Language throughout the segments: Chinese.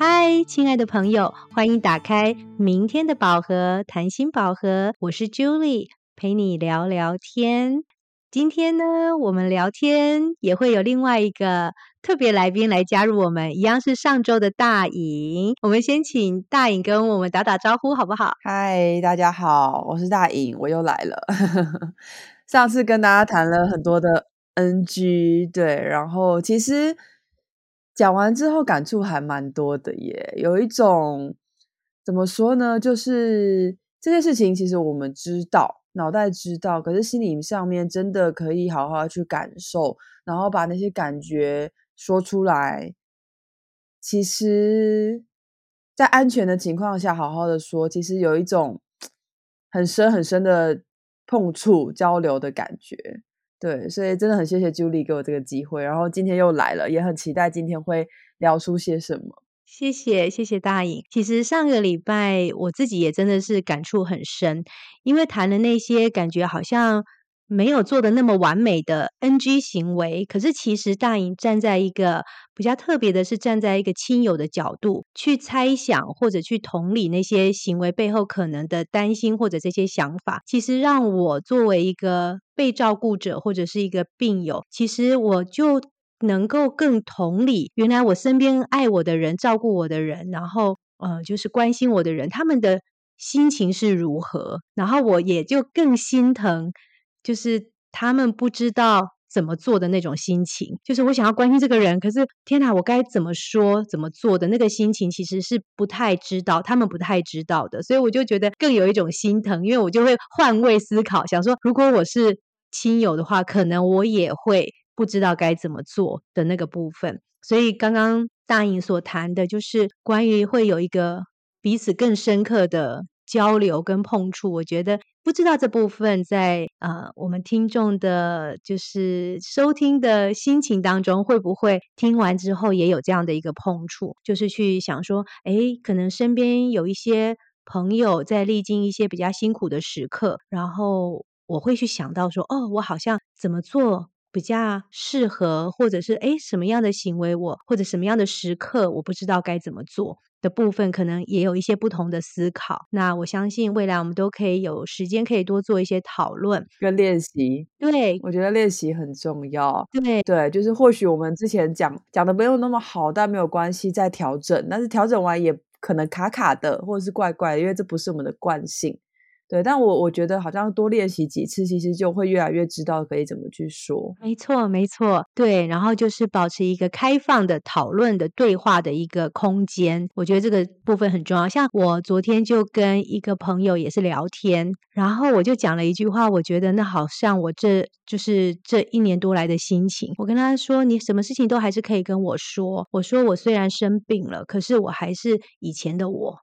嗨，亲爱的朋友，欢迎打开明天的宝盒，谈心宝盒，我是 Julie，陪你聊聊天。今天呢，我们聊天也会有另外一个特别来宾来加入我们，一样是上周的大颖。我们先请大颖跟我们打打招呼，好不好？嗨，大家好，我是大颖，我又来了。上次跟大家谈了很多的 NG，对，然后其实。讲完之后感触还蛮多的耶，有一种怎么说呢？就是这件事情其实我们知道，脑袋知道，可是心理上面真的可以好好去感受，然后把那些感觉说出来。其实，在安全的情况下好好的说，其实有一种 很深很深的碰触交流的感觉。对，所以真的很谢谢 Julie 给我这个机会，然后今天又来了，也很期待今天会聊出些什么。谢谢，谢谢大颖。其实上个礼拜我自己也真的是感触很深，因为谈的那些感觉好像。没有做的那么完美的 NG 行为，可是其实大颖站在一个比较特别的是站在一个亲友的角度去猜想或者去同理那些行为背后可能的担心或者这些想法，其实让我作为一个被照顾者或者是一个病友，其实我就能够更同理，原来我身边爱我的人、照顾我的人，然后呃就是关心我的人，他们的心情是如何，然后我也就更心疼。就是他们不知道怎么做的那种心情，就是我想要关心这个人，可是天哪，我该怎么说、怎么做的那个心情，其实是不太知道，他们不太知道的，所以我就觉得更有一种心疼，因为我就会换位思考，想说如果我是亲友的话，可能我也会不知道该怎么做的那个部分。所以刚刚大颖所谈的，就是关于会有一个彼此更深刻的。交流跟碰触，我觉得不知道这部分在呃我们听众的，就是收听的心情当中，会不会听完之后也有这样的一个碰触，就是去想说，哎，可能身边有一些朋友在历经一些比较辛苦的时刻，然后我会去想到说，哦，我好像怎么做比较适合，或者是哎什么样的行为我或者什么样的时刻，我不知道该怎么做。的部分可能也有一些不同的思考，那我相信未来我们都可以有时间可以多做一些讨论跟练习。对，我觉得练习很重要。对对，就是或许我们之前讲讲的没有那么好，但没有关系，再调整。但是调整完也可能卡卡的，或者是怪怪的，因为这不是我们的惯性。对，但我我觉得好像多练习几次，其实就会越来越知道可以怎么去说。没错，没错，对。然后就是保持一个开放的讨论的对话的一个空间，我觉得这个部分很重要。像我昨天就跟一个朋友也是聊天，然后我就讲了一句话，我觉得那好像我这就是这一年多来的心情。我跟他说：“你什么事情都还是可以跟我说。”我说：“我虽然生病了，可是我还是以前的我。”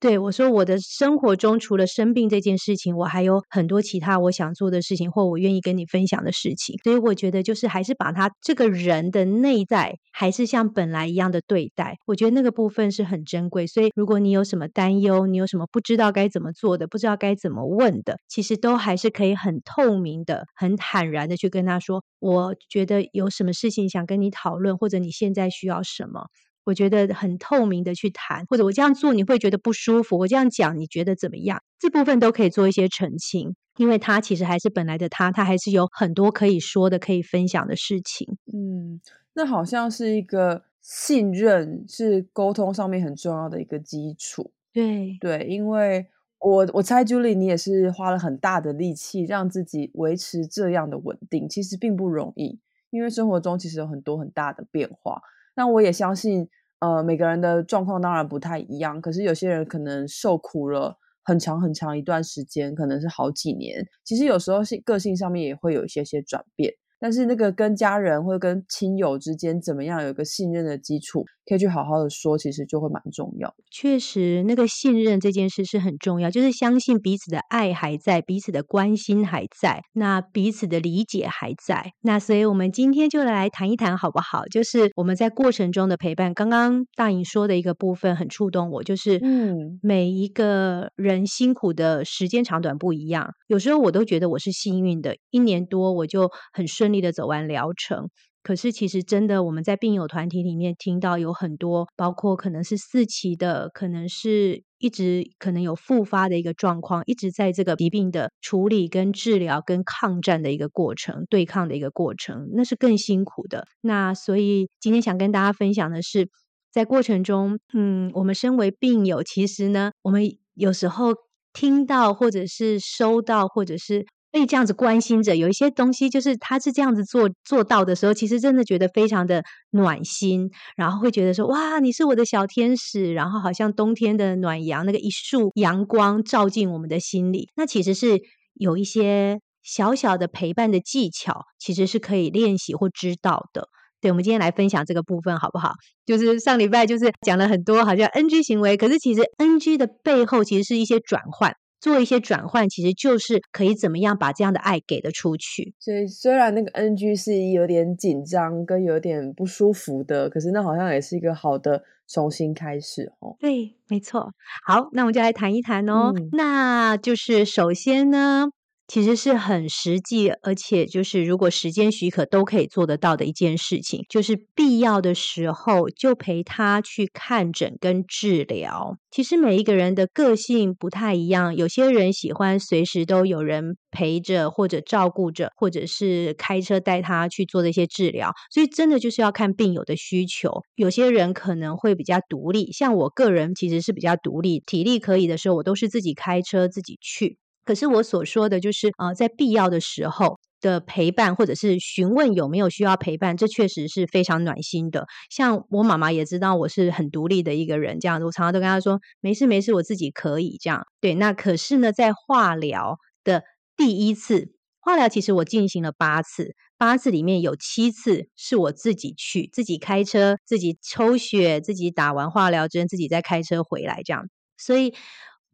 对我说：“我的生活中除了生病这件事情，我还有很多其他我想做的事情，或我愿意跟你分享的事情。所以我觉得，就是还是把他这个人的内在，还是像本来一样的对待。我觉得那个部分是很珍贵。所以，如果你有什么担忧，你有什么不知道该怎么做的，不知道该怎么问的，其实都还是可以很透明的、很坦然的去跟他说。我觉得有什么事情想跟你讨论，或者你现在需要什么。”我觉得很透明的去谈，或者我这样做你会觉得不舒服，我这样讲你觉得怎么样？这部分都可以做一些澄清，因为他其实还是本来的他，他还是有很多可以说的、可以分享的事情。嗯，那好像是一个信任，是沟通上面很重要的一个基础。对对，因为我我猜 Julie 你也是花了很大的力气让自己维持这样的稳定，其实并不容易，因为生活中其实有很多很大的变化。那我也相信，呃，每个人的状况当然不太一样，可是有些人可能受苦了很长很长一段时间，可能是好几年。其实有时候是个性上面也会有一些些转变。但是那个跟家人或者跟亲友之间怎么样有个信任的基础，可以去好好的说，其实就会蛮重要。确实，那个信任这件事是很重要，就是相信彼此的爱还在，彼此的关心还在，那彼此的理解还在。那所以我们今天就来谈一谈好不好？就是我们在过程中的陪伴。刚刚大颖说的一个部分很触动我，就是嗯，每一个人辛苦的时间长短不一样，有时候我都觉得我是幸运的，一年多我就很顺。利的走完疗程，可是其实真的我们在病友团体里面听到有很多，包括可能是四期的，可能是一直可能有复发的一个状况，一直在这个疾病的处理跟治疗跟抗战的一个过程，对抗的一个过程，那是更辛苦的。那所以今天想跟大家分享的是，在过程中，嗯，我们身为病友，其实呢，我们有时候听到或者是收到或者是。被这样子关心着，有一些东西就是他是这样子做做到的时候，其实真的觉得非常的暖心，然后会觉得说哇，你是我的小天使，然后好像冬天的暖阳，那个一束阳光照进我们的心里。那其实是有一些小小的陪伴的技巧，其实是可以练习或知道的。对，我们今天来分享这个部分好不好？就是上礼拜就是讲了很多好像 NG 行为，可是其实 NG 的背后其实是一些转换。做一些转换，其实就是可以怎么样把这样的爱给的出去。所以虽然那个 NG 是有点紧张跟有点不舒服的，可是那好像也是一个好的重新开始哦。对，没错。好，那我们就来谈一谈哦。那就是首先呢。其实是很实际，而且就是如果时间许可都可以做得到的一件事情，就是必要的时候就陪他去看诊跟治疗。其实每一个人的个性不太一样，有些人喜欢随时都有人陪着或者照顾着，或者是开车带他去做这些治疗。所以真的就是要看病友的需求。有些人可能会比较独立，像我个人其实是比较独立，体力可以的时候，我都是自己开车自己去。可是我所说的就是，呃，在必要的时候的陪伴，或者是询问有没有需要陪伴，这确实是非常暖心的。像我妈妈也知道我是很独立的一个人，这样子，我常常都跟她说，没事没事，我自己可以这样。对，那可是呢，在化疗的第一次化疗，其实我进行了八次，八次里面有七次是我自己去，自己开车，自己抽血，自己打完化疗针，自己再开车回来这样，所以。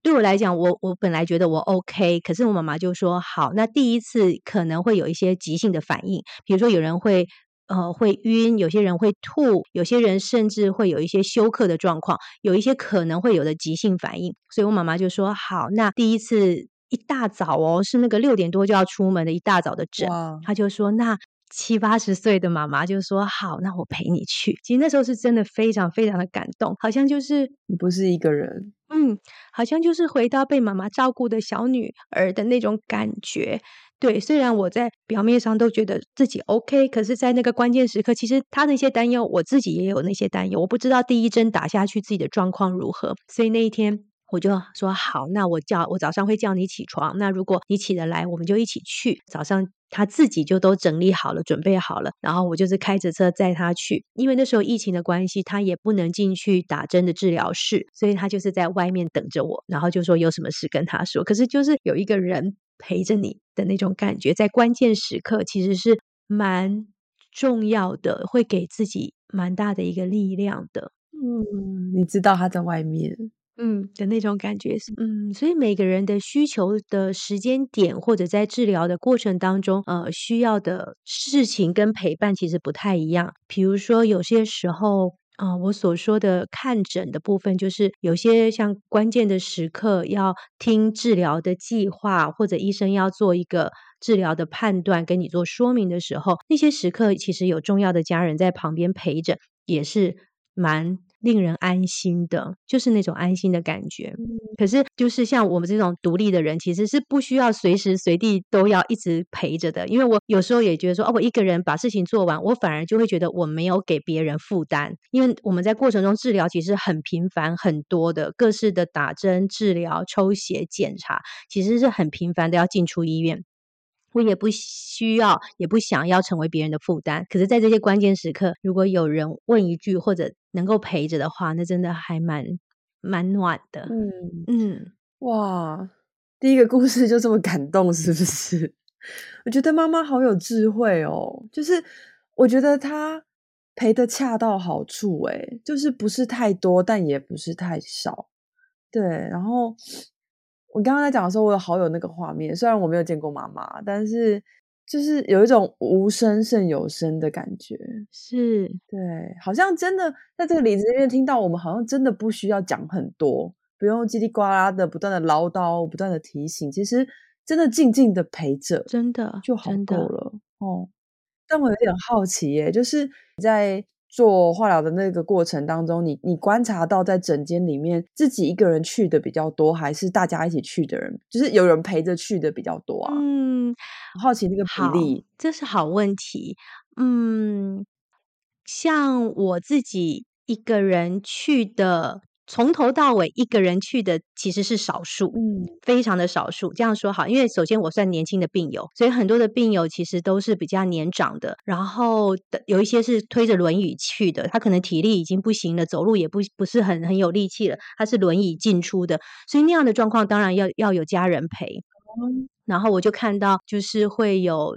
对我来讲，我我本来觉得我 OK，可是我妈妈就说好，那第一次可能会有一些急性的反应，比如说有人会呃会晕，有些人会吐，有些人甚至会有一些休克的状况，有一些可能会有的急性反应，所以我妈妈就说好，那第一次一大早哦，是那个六点多就要出门的一大早的诊，她就说那。七八十岁的妈妈就说：“好，那我陪你去。”其实那时候是真的非常非常的感动，好像就是你不是一个人，嗯，好像就是回到被妈妈照顾的小女儿的那种感觉。对，虽然我在表面上都觉得自己 OK，可是，在那个关键时刻，其实他那些担忧，我自己也有那些担忧。我不知道第一针打下去自己的状况如何，所以那一天。我就说好，那我叫我早上会叫你起床。那如果你起得来，我们就一起去。早上他自己就都整理好了，准备好了，然后我就是开着车载他去。因为那时候疫情的关系，他也不能进去打针的治疗室，所以他就是在外面等着我。然后就说有什么事跟他说。可是就是有一个人陪着你的那种感觉，在关键时刻其实是蛮重要的，会给自己蛮大的一个力量的。嗯，你知道他在外面。嗯的那种感觉是，嗯，所以每个人的需求的时间点，或者在治疗的过程当中，呃，需要的事情跟陪伴其实不太一样。比如说，有些时候，啊，我所说的看诊的部分，就是有些像关键的时刻要听治疗的计划，或者医生要做一个治疗的判断，跟你做说明的时候，那些时刻其实有重要的家人在旁边陪着，也是蛮。令人安心的，就是那种安心的感觉。可是，就是像我们这种独立的人，其实是不需要随时随地都要一直陪着的。因为我有时候也觉得说，哦，我一个人把事情做完，我反而就会觉得我没有给别人负担。因为我们在过程中治疗其实很频繁、很多的各式的打针、治疗、抽血、检查，其实是很频繁的要进出医院。我也不需要，也不想要成为别人的负担。可是，在这些关键时刻，如果有人问一句，或者能够陪着的话，那真的还蛮蛮暖的。嗯嗯，哇，第一个故事就这么感动，是不是？我觉得妈妈好有智慧哦，就是我觉得她陪的恰到好处，诶就是不是太多，但也不是太少。对，然后。我刚刚在讲的时候，我有好有那个画面。虽然我没有见过妈妈，但是就是有一种无声胜有声的感觉。是对，好像真的在这个里子里面听到，我们好像真的不需要讲很多，不用叽里呱啦的不断的唠叨、不断的提醒。其实真的静静的陪着，真的就好够了哦。但我有点好奇耶，就是在做化疗的那个过程当中，你你观察到在诊间里面自己一个人去的比较多，还是大家一起去的人，就是有人陪着去的比较多啊？嗯，好奇那个比，例。这是好问题。嗯，像我自己一个人去的，从头到尾一个人去的其实是少数，嗯，非常的少数。这样说好，因为首先我算年轻的病友，所以很多的病友其实都是比较年长的，然后的有一些是推着轮椅去的，他可能体力已经不行了，走路也不不是很很有力气了，他是轮椅进出的，所以那样的状况当然要要有家人陪。嗯然后我就看到，就是会有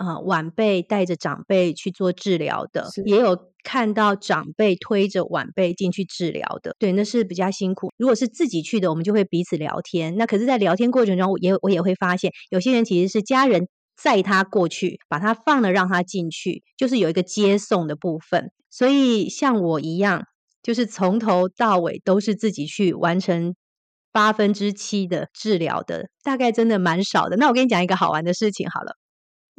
呃晚辈带着长辈去做治疗的，也有看到长辈推着晚辈进去治疗的。对，那是比较辛苦。如果是自己去的，我们就会彼此聊天。那可是，在聊天过程中，我也我也会发现，有些人其实是家人载他过去，把他放了让他进去，就是有一个接送的部分。所以像我一样，就是从头到尾都是自己去完成八分之七的治疗的，大概真的蛮少的。那我跟你讲一个好玩的事情好了，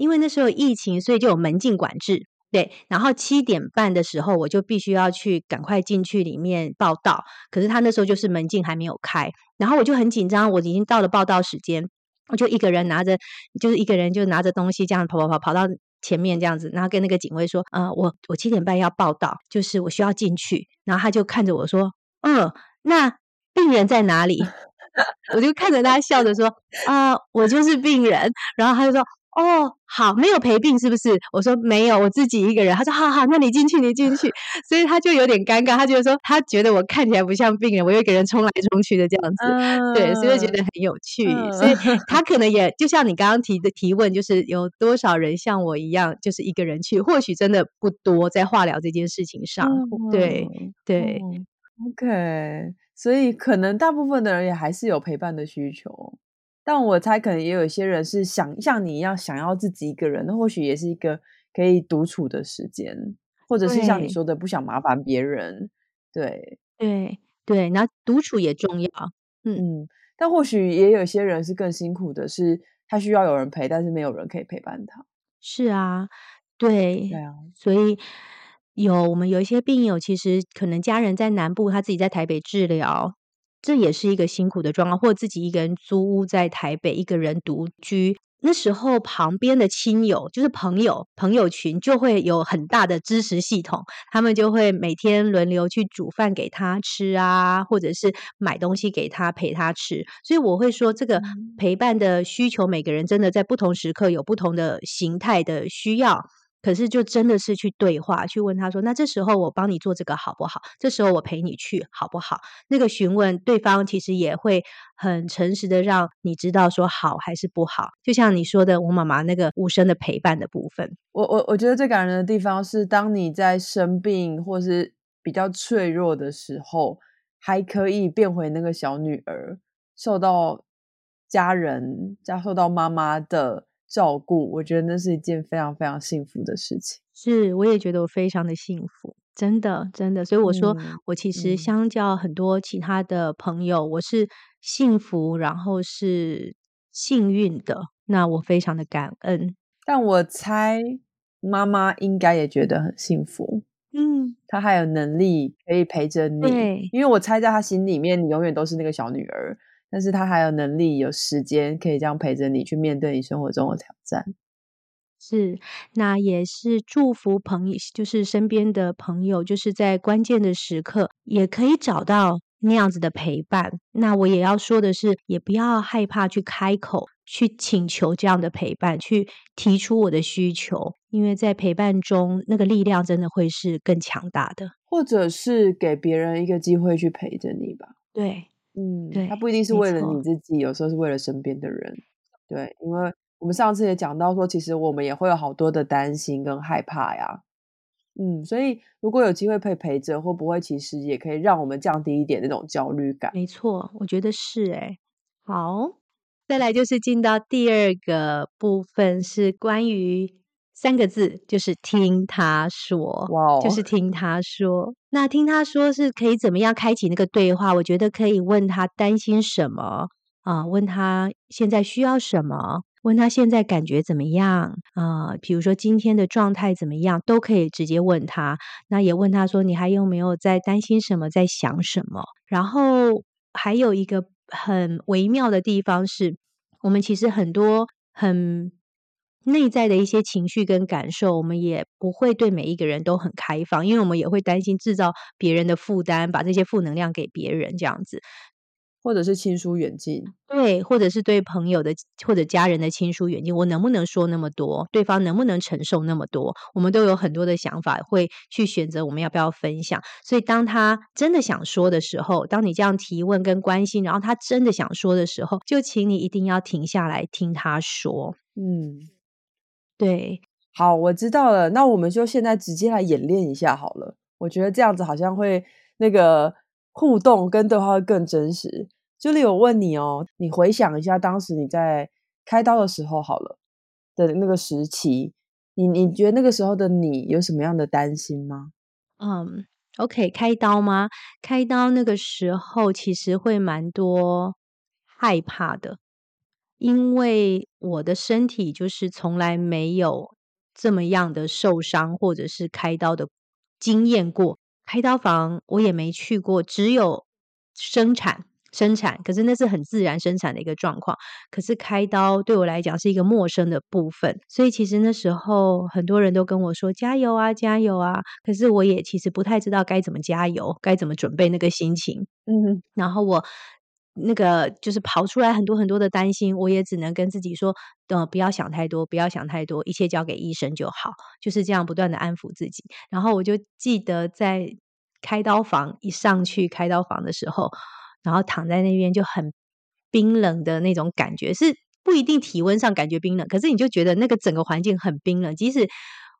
因为那时候疫情，所以就有门禁管制。对，然后七点半的时候，我就必须要去赶快进去里面报道。可是他那时候就是门禁还没有开，然后我就很紧张，我已经到了报道时间，我就一个人拿着，就是一个人就拿着东西这样跑跑跑跑到前面这样子，然后跟那个警卫说：“呃，我我七点半要报道，就是我需要进去。”然后他就看着我说：“嗯，那病人在哪里？” 我就看着他笑着说：“啊、我就是病人。”然后他就说：“哦，好，没有陪病是不是？”我说：“没有，我自己一个人。”他说：“好好，那你进去，你进去。”所以他就有点尴尬，他觉得说他觉得我看起来不像病人，我又一个人冲来冲去的这样子。对，所以就觉得很有趣，嗯所以他 可能也就像你刚刚提的提问，就是有多少人像我一样，就是一个人去，或许真的不多，在化疗这件事情上，对嗯对，嗯，OK，所以可能大部分的人也还是有陪伴的需求，但我猜可能也有一些人是想像你一样想要自己一个人，那或许也是一个可以独处的时间，或者是像你说的不想麻烦别人，对，对对，然后独处也重要，嗯。嗯，但或许也有些人是更辛苦的，是他需要有人陪，但是没有人可以陪伴他，是啊，对，对啊，所以有我们有一些病友，其实可能家人在南部，他自己在台北治疗，这也是一个辛苦的状况，或者自己一个人租屋在台北，一个人独居。那时候旁边的亲友，就是朋友朋友群，就会有很大的支持系统，他们就会每天轮流去煮饭给他吃啊，或者是买东西给他陪他吃。所以我会说，这个嗯陪伴的需求，每个人真的在不同时刻有不同的形态的需要。可是就真的是去对话，去问他说：“那这时候我帮你做这个好不好？这时候我陪你去好不好？”那个询问对方其实也会很诚实的让你知道说好还是不好。就像你说的，我妈妈那个无声的陪伴的部分，我我我觉得最感人的地方是，当你在生病或是比较脆弱的时候，还可以变回那个小女儿，受到家人、加受到妈妈的照顾，我觉得那是一件非常非常幸福的事情。是我也觉得我非常的幸福，真的真的。所以我说，嗯我其实嗯相较很多其他的朋友，我是幸福，然后是幸运的。那我非常的感恩。但我猜妈妈应该也觉得很幸福，嗯，她还有能力可以陪着你，因为我猜在她心里面，你永远都是那个小女儿，但是他还有能力、有时间可以这样陪着你去面对你生活中的挑战。是，那也是祝福朋友，就是身边的朋友，就是在关键的时刻也可以找到那样子的陪伴。那我也要说的是，也不要害怕去开口，去请求这样的陪伴，去提出我的需求，因为在陪伴中，那个力量真的会是更强大的。或者是给别人一个机会去陪着你吧。对，嗯，对他不一定是为了你自己，有时候是为了身边的人。对，因为我们上次也讲到说，其实我们也会有好多的担心跟害怕呀。嗯，所以如果有机会可以陪着，会不会其实也可以让我们降低一点那种焦虑感？没错，我觉得是诶。好，再来就是进到第二个部分，是关于三个字，就是听他说。就是听他说，那听他说是可以怎么样开启那个对话？我觉得可以问他担心什么啊、问他现在需要什么，问他现在感觉怎么样啊？比如说今天的状态怎么样，都可以直接问他。那也问他说，你还有没有在担心什么，在想什么？然后还有一个很微妙的地方是，我们其实很多很内在的一些情绪跟感受，我们也不会对每一个人都很开放，因为我们也会担心制造别人的负担，把这些负能量给别人这样子。或者是亲疏远近，对，或者是对朋友的或者家人的亲疏远近，我能不能说那么多？对方能不能承受那么多？我们都有很多的想法，会去选择我们要不要分享。所以，当他真的想说的时候，当你这样提问跟关心，然后他真的想说的时候，就请你一定要停下来听他说。嗯，对，好，我知道了。那我们就现在直接来演练一下好了。我觉得这样子好像会那个。互动跟对话会更真实。朱莉我问你哦，你回想一下当时你在开刀的时候，好了的那个时期，你你觉得那个时候的你有什么样的担心吗？嗯，OK，开刀吗？开刀那个时候其实会蛮多害怕的，因为我的身体就是从来没有这么样的受伤或者是开刀的经验过。开刀房我也没去过，只有生产生产，可是那是很自然生产的一个状况。可是开刀对我来讲是一个陌生的部分，所以其实那时候很多人都跟我说加油啊，加油啊！可是我也其实不太知道该怎么加油，该怎么准备那个心情。嗯，然后我。那个就是跑出来很多很多的担心，我也只能跟自己说：，呃，不要想太多，不要想太多，一切交给医生就好。就是这样不断的安抚自己。然后我就记得在开刀房一上去开刀房的时候，然后躺在那边就很冰冷的那种感觉，是不一定体温上感觉冰冷，可是你就觉得那个整个环境很冰冷。即使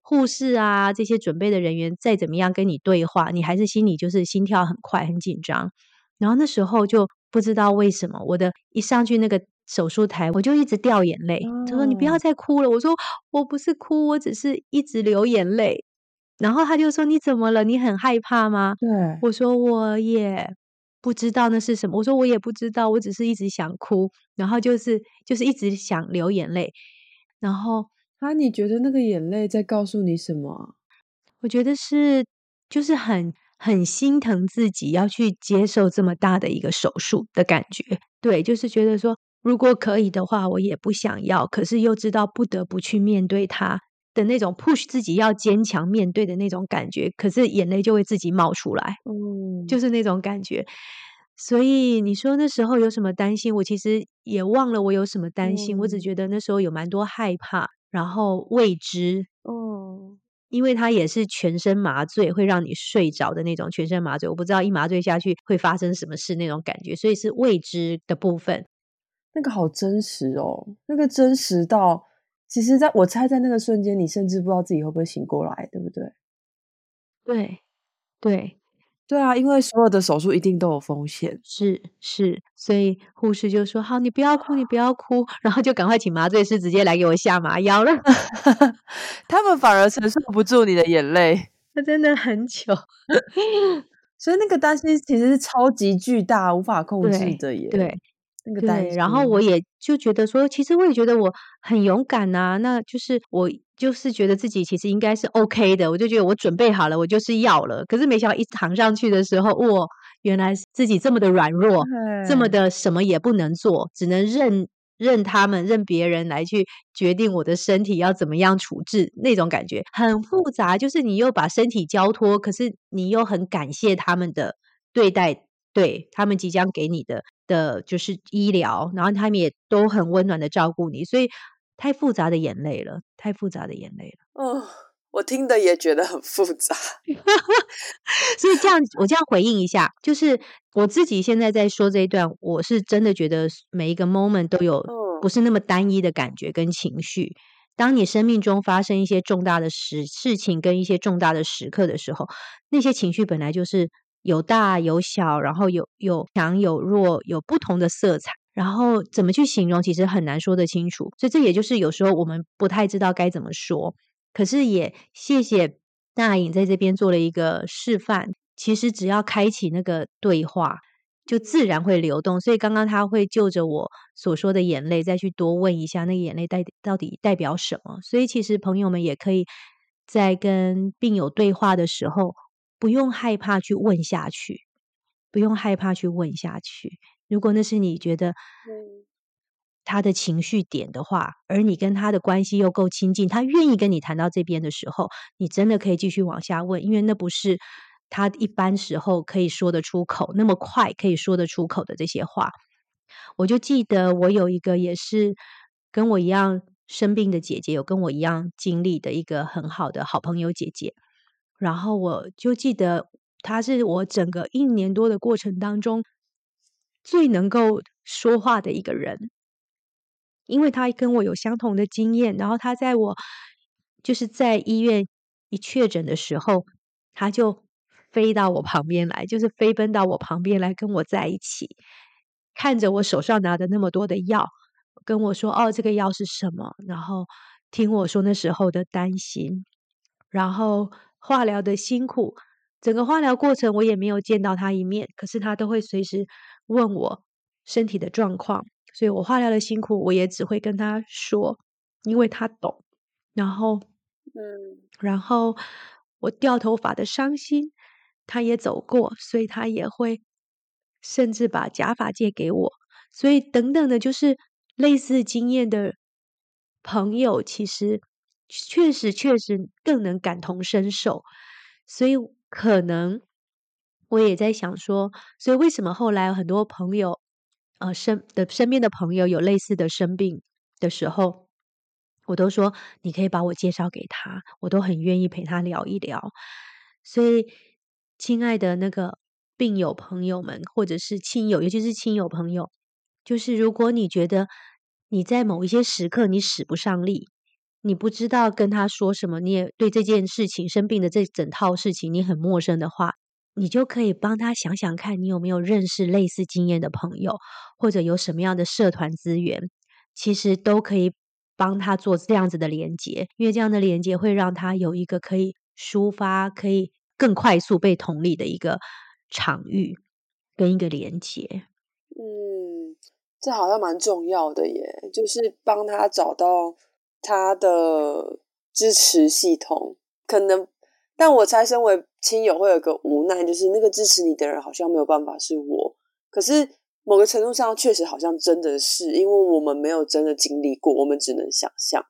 护士啊这些准备的人员再怎么样跟你对话，你还是心里就是心跳很快，很紧张。然后那时候就。不知道为什么，我的一上去那个手术台，我就一直掉眼泪。他说：“你不要再哭了。”我说：“我不是哭，我只是一直流眼泪。”然后他就说：“你怎么了？你很害怕吗？”对，我说：“我也不知道那是什么。”我说：“我也不知道，我只是一直想哭，然后就是就是一直想流眼泪。”然后啊，你觉得那个眼泪在告诉你什么？我觉得是，就是很。很心疼自己要去接受这么大的一个手术的感觉，对，就是觉得说，如果可以的话，我也不想要，可是又知道不得不去面对它的那种 push 自己要坚强面对的那种感觉，可是眼泪就会自己冒出来，嗯，就是那种感觉。所以你说那时候有什么担心？我其实也忘了我有什么担心，我只觉得那时候有蛮多害怕，然后未知，哦。因为它也是全身麻醉，会让你睡着的那种全身麻醉。我不知道一麻醉下去会发生什么事那种感觉，所以是未知的部分。那个好真实哦，那个真实到，其实在我猜在那个瞬间，你甚至不知道自己会不会醒过来，对不对？对，对。对啊，因为所有的手术一定都有风险，是是，所以护士就说：“好，你不要哭，你不要哭。”然后就赶快请麻醉师直接来给我下麻药了。他们反而承受不住你的眼泪，那真的很糗。所以那个担心其实是超级巨大、无法控制的耶。对，那个担心。然后我也就觉得说，其实我也觉得我很勇敢呐。那就是我。就是觉得自己其实应该是 OK 的，我就觉得我准备好了，我就是要了。可是没想到一躺上去的时候，哇，原来自己这么的软弱，这么的什么也不能做，只能任任他们，任别人来去决定我的身体要怎么样处置。那种感觉很复杂，就是你又把身体交托，可是你又很感谢他们的对待，对他们即将给你的的就是医疗，然后他们也都很温暖的照顾你，所以。太复杂的眼泪了，太复杂的眼泪了。哦，我听的也觉得很复杂。所以这样，我这样回应一下，就是我自己现在在说这一段，我是真的觉得每一个 moment 都有不是那么单一的感觉跟情绪。当你生命中发生一些重大的事事情跟一些重大的时刻的时候，那些情绪本来就是有大有小，然后有有强有弱，有不同的色彩。然后怎么去形容，其实很难说得清楚。所以这也就是有时候我们不太知道该怎么说。可是也谢谢大颖在这边做了一个示范。其实只要开启那个对话，就自然会流动。所以刚刚他会就着我所说的眼泪，再去多问一下那个眼泪代到底代表什么。所以其实朋友们也可以在跟病友对话的时候，不用害怕去问下去，不用害怕去问下去。如果那是你觉得他的情绪点的话，而你跟他的关系又够亲近，他愿意跟你谈到这边的时候，你真的可以继续往下问，因为那不是他一般时候可以说得出口，那么快可以说得出口的这些话。我就记得我有一个也是跟我一样生病的姐姐，有跟我一样经历的一个很好的好朋友姐姐，然后我就记得他是我整个一年多的过程当中。最能够说话的一个人，因为他跟我有相同的经验。然后他在我就是在医院一确诊的时候，他就飞到我旁边来，就是飞奔到我旁边来跟我在一起，看着我手上拿的那么多的药，跟我说：“哦，这个药是什么？”然后听我说那时候的担心，然后化疗的辛苦。整个化疗过程我也没有见到他一面，可是他都会随时问我身体的状况，所以我化疗的辛苦我也只会跟他说，因为他懂。然后，嗯，然后我掉头发的伤心，他也走过，所以他也会甚至把假发借给我。所以等等的，就是类似经验的朋友，其实确实确实更能感同身受，所以。可能我也在想说，所以为什么后来很多朋友，呃，身的身边的朋友有类似的生病的时候，我都说你可以把我介绍给他，我都很愿意陪他聊一聊。所以，亲爱的那个病友朋友们，或者是亲友，尤其是亲友朋友，就是如果你觉得你在某一些时刻你使不上力。你不知道跟他说什么，你也对这件事情生病的这整套事情你很陌生的话，你就可以帮他想想看，你有没有认识类似经验的朋友，或者有什么样的社团资源，其实都可以帮他做这样子的连接，因为这样的连接会让他有一个可以抒发、可以更快速被同理的一个场域跟一个连接。嗯，这好像蛮重要的耶，就是帮他找到。他的支持系统可能，但我猜身为亲友会有个无奈，就是那个支持你的人好像没有办法是我。可是某个程度上，确实好像真的是，因为我们没有真的经历过，我们只能想象。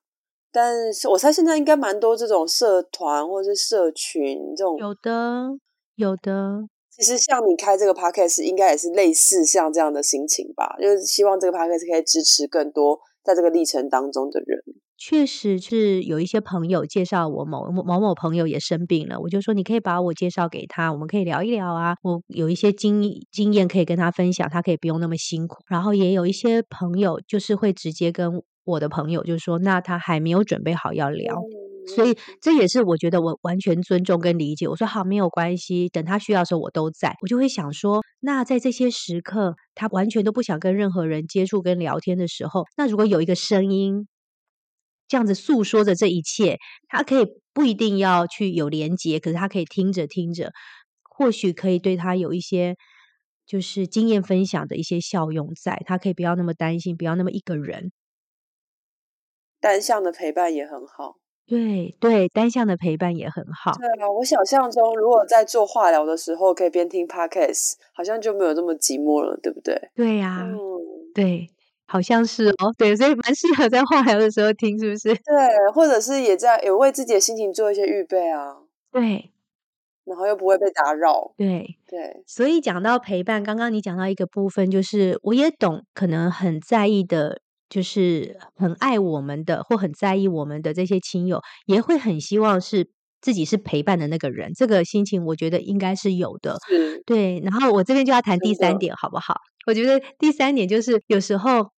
但是我猜现在应该蛮多这种社团或者是社群这种，有的有的。其实像你开这个 podcast，应该也是类似像这样的心情吧？就是希望这个 podcast 可以支持更多在这个历程当中的人。确实是有一些朋友介绍我某某某朋友也生病了，我就说你可以把我介绍给他，我们可以聊一聊啊。我有一些经经验可以跟他分享，他可以不用那么辛苦。然后也有一些朋友就是会直接跟我的朋友就说，那他还没有准备好要聊，所以这也是我觉得我完全尊重跟理解。我说好，没有关系，等他需要的时候我都在。我就会想说，那在这些时刻，他完全都不想跟任何人接触跟聊天的时候，那如果有一个声音。这样子诉说着这一切，他可以不一定要去有连接，可是他可以听着听着，或许可以对他有一些就是经验分享的一些效用，在他可以不要那么担心，不要那么一个人。单向的陪伴也很好，对对，单向的陪伴也很好。对啊，我想象中如果在做化疗的时候可以边听 podcast，好像就没有这么寂寞了，对不对？对呀，嗯，对。好像是哦，对，所以蛮适合在化疗的时候听，是不是？对，或者是也在有为自己的心情做一些预备啊。对，然后又不会被打扰。对对，所以讲到陪伴，刚刚你讲到一个部分，就是我也懂，可能很在意的，就是很爱我们的，或很在意我们的这些亲友，也会很希望是自己是陪伴的那个人。这个心情，我觉得应该是有的。对，然后我这边就要谈第三点，好不好？我觉得第三点就是有时候。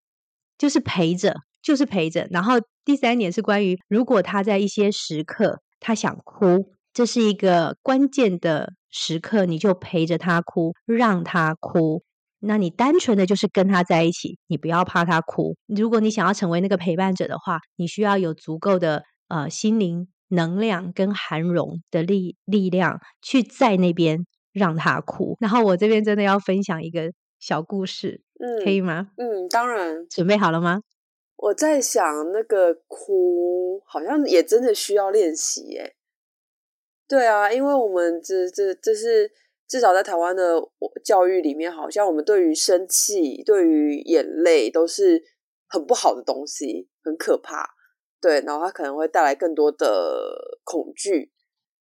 就是陪着，就是陪着。然后第三点是关于，如果他在一些时刻他想哭，这是一个关键的时刻，你就陪着他哭，让他哭。那你单纯的就是跟他在一起，你不要怕他哭。如果你想要成为那个陪伴者的话，你需要有足够的呃心灵能量跟涵容的力力量，去在那边让他哭。然后我这边真的要分享一个小故事，嗯，可以吗？嗯，当然。准备好了吗？我在想，那个哭好像也真的需要练习耶。对啊，因为我们这这这是至少在台湾的教育里面，好像我们对于生气、对于眼泪都是很不好的东西，很可怕。对，然后它可能会带来更多的恐惧。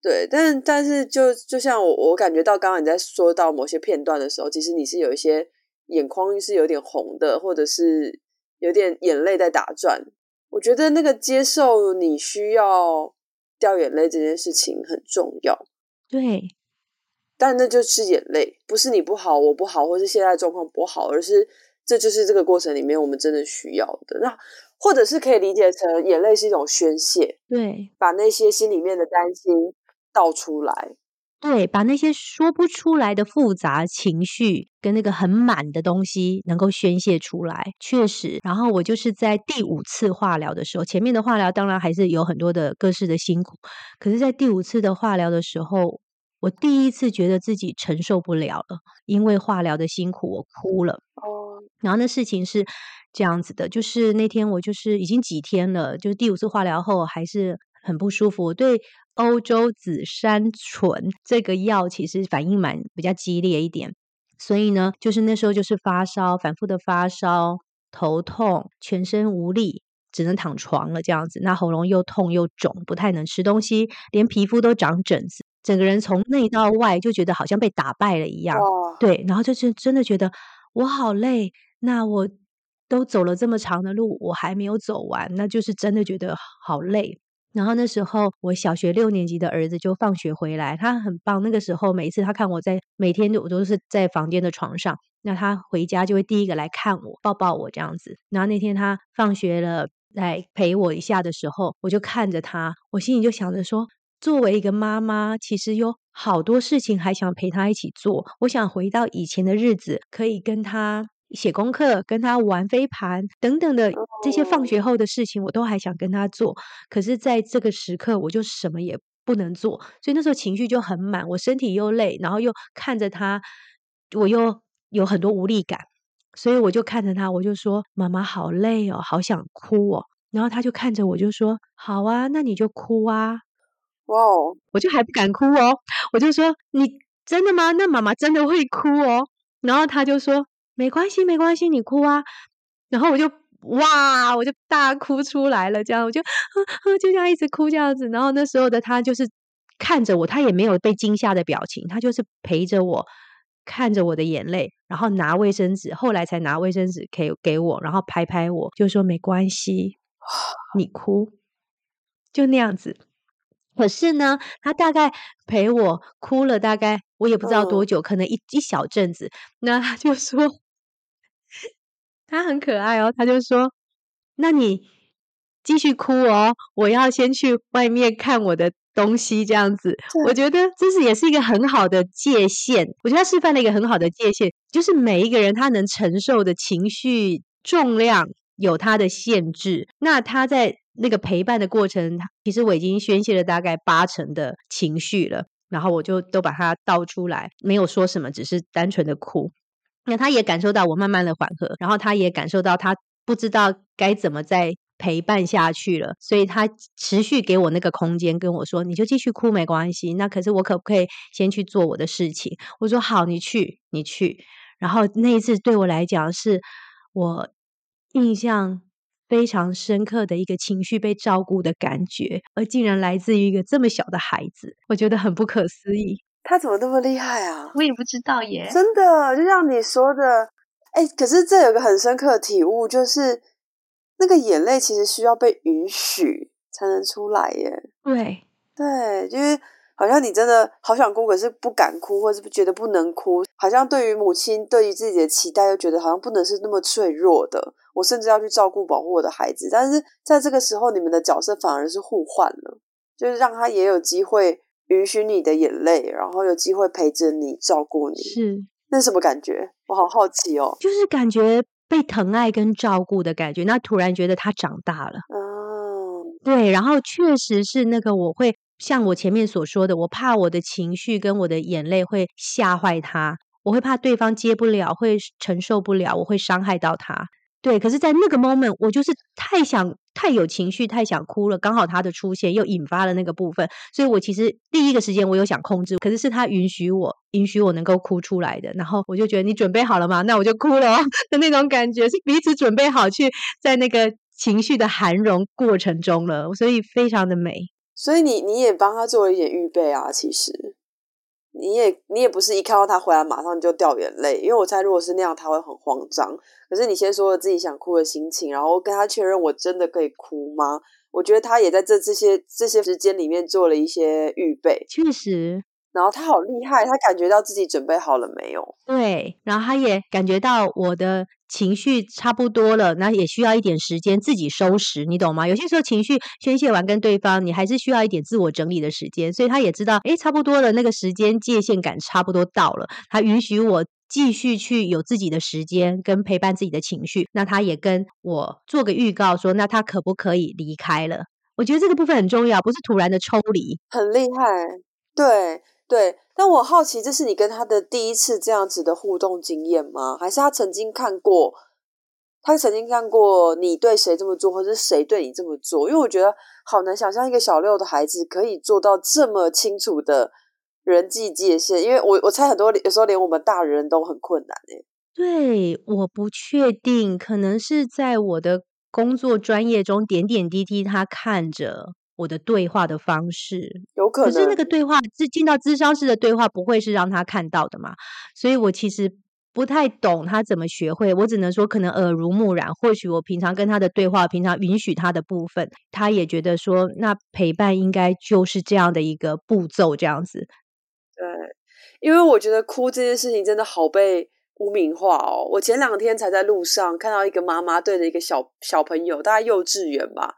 对，但但是就就像我我感觉到刚刚你在说到某些片段的时候，其实你是有一些眼眶是有点红的，或者是有点眼泪在打转。我觉得那个接受你需要掉眼泪这件事情很重要。对，但那就是眼泪，不是你不好，我不好，或是现在状况不好，而是这就是这个过程里面我们真的需要的。那或者是可以理解成眼泪是一种宣泄，对，把那些心里面的担心倒出来，对，把那些说不出来的复杂情绪跟那个很满的东西能够宣泄出来，确实。然后我就是在第五次化疗的时候，前面的化疗当然还是有很多的各式的辛苦，可是，在第五次的化疗的时候，我第一次觉得自己承受不了了，因为化疗的辛苦，我哭了。哦，然后那事情是这样子的，就是那天我就是已经几天了，就是第五次化疗后还是很不舒服。我对欧洲紫杉醇这个药其实反应蛮比较激烈一点，所以呢，就是那时候就是发烧，反复的发烧，头痛，全身无力，只能躺床了这样子。那喉咙又痛又肿，不太能吃东西，连皮肤都长疹子，整个人从内到外就觉得好像被打败了一样。哇，对，然后就是真的觉得我好累，那我都走了这么长的路，我还没有走完，那就是真的觉得好累。然后那时候我小学六年级的儿子就放学回来，他很棒。那个时候每一次他看我在每天我都是在房间的床上，那他回家就会第一个来看我，抱抱我这样子。然后那天他放学了来陪我一下的时候，我就看着他，我心里就想着说，作为一个妈妈，其实有好多事情还想陪他一起做。我想回到以前的日子，可以跟他写功课，跟他玩飞盘等等的这些放学后的事情，我都还想跟他做。可是在这个时刻，我就什么也不能做，所以那时候情绪就很满，我身体又累，然后又看着他，我又有很多无力感，所以我就看着他，我就说：“妈妈好累哦，好想哭哦。”然后他就看着我就说：“好啊，那你就哭啊。”哇哦，我就还不敢哭哦，我就说：“你真的吗？那妈妈真的会哭哦。”然后他就说：“没关系，没关系，你哭啊。”然后我就哇，我就大哭出来了，这样我就呵呵，就这样一直哭这样子。然后那时候的他就是看着我，他也没有被惊吓的表情，他就是陪着我，看着我的眼泪，然后拿卫生纸，后来才拿卫生纸给给我，然后拍拍我，就说没关系，你哭，就那样子。可是呢，他大概陪我哭了，大概我也不知道多久，可能一一小阵子。那他就说，他很可爱哦，他就说：“那你继续哭哦，我要先去外面看我的东西。”这样子，我觉得这是也是一个很好的界限。我觉得他示范了一个很好的界限，就是每一个人他能承受的情绪重量有他的限制。那他在。那个陪伴的过程，其实我已经宣泄了大概八成的情绪了，然后我就都把它倒出来，没有说什么，只是单纯的哭。那他也感受到我慢慢的缓和，然后他也感受到他不知道该怎么再陪伴下去了，所以他持续给我那个空间，跟我说：“你就继续哭没关系。”那可是我可不可以先去做我的事情？我说：“好，你去，你去。”然后那一次对我来讲，是我印象。非常深刻的一个情绪被照顾的感觉，而竟然来自于一个这么小的孩子，我觉得很不可思议。他怎么那么厉害啊？我也不知道耶。真的，就像你说的，哎，可是这有个很深刻的体悟，就是那个眼泪其实需要被允许才能出来耶。对对，就是好像你真的好想哭，可是不敢哭，或是觉得不能哭，好像对于母亲对于自己的期待，又觉得好像不能是那么脆弱的。我甚至要去照顾保护我的孩子，但是在这个时候，你们的角色反而是互换了，就是让他也有机会允许你的眼泪，然后有机会陪着你照顾你。是，那什么感觉？我好好奇哦。就是感觉被疼爱跟照顾的感觉。那突然觉得他长大了。哦，对，然后确实是那个，我会像我前面所说的，我怕我的情绪跟我的眼泪会吓坏他。我会怕对方接不了，会承受不了，我会伤害到他。对，可是，在那个 moment，我就是太想、太有情绪、太想哭了。刚好他的出现又引发了那个部分，所以我其实第一个时间我有想控制，可是是他允许我、允许我能够哭出来的。然后我就觉得你准备好了吗？那我就哭了 的那种感觉，是彼此准备好去在那个情绪的涵容过程中了，所以非常的美。所以你你也帮他做了一点预备啊，其实。你也你也不是一看到他回来马上就掉眼泪，因为我猜如果是那样他会很慌张。可是你先说了自己想哭的心情，然后跟他确认我真的可以哭吗？我觉得他也在这这些这些时间里面做了一些预备，确实。然后他好厉害，他感觉到自己准备好了没有？对，然后他也感觉到我的情绪差不多了，那也需要一点时间自己收拾，你懂吗？有些时候情绪宣泄完跟对方，你还是需要一点自我整理的时间，所以他也知道，哎，差不多了，那个时间界限感差不多到了，他允许我继续去有自己的时间跟陪伴自己的情绪。那他也跟我做个预告，说那他可不可以离开了？我觉得这个部分很重要，不是突然的抽离，很厉害，对。对，但我好奇，这是你跟他的第一次这样子的互动经验吗？还是他曾经看过，他曾经看过你对谁这么做，或是谁对你这么做？因为我觉得好难想象一个小六的孩子可以做到这么清楚的人际界限，因为我我猜很多有时候连我们大人都很困难诶。对，我不确定，可能是在我的工作专业中点点滴滴，他看着。我的对话的方式有可能，可是那个对话是进到咨商式的对话，不会是让他看到的嘛？所以我其实不太懂他怎么学会，我只能说可能耳濡目染。或许我平常跟他的对话，平常允许他的部分，他也觉得说，那陪伴应该就是这样的一个步骤，这样子。对，因为我觉得哭这件事情真的好被污名化哦。我前两天才在路上看到一个妈妈对着一个小小朋友，大概幼稚园吧。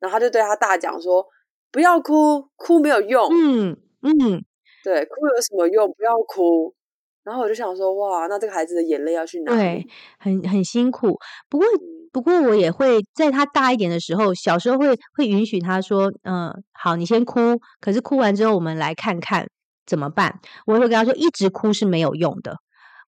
然后他就对他大讲说：“不要哭，哭没有用。”嗯嗯，对，哭有什么用？不要哭。然后我就想说：“哇，那这个孩子的眼泪要去哪？”对，很很辛苦。不过，不过我也会在他大一点的时候，小时候会会允许他说：“嗯，好，你先哭。可是哭完之后，我们来看看怎么办。”我会跟他说：“一直哭是没有用的。”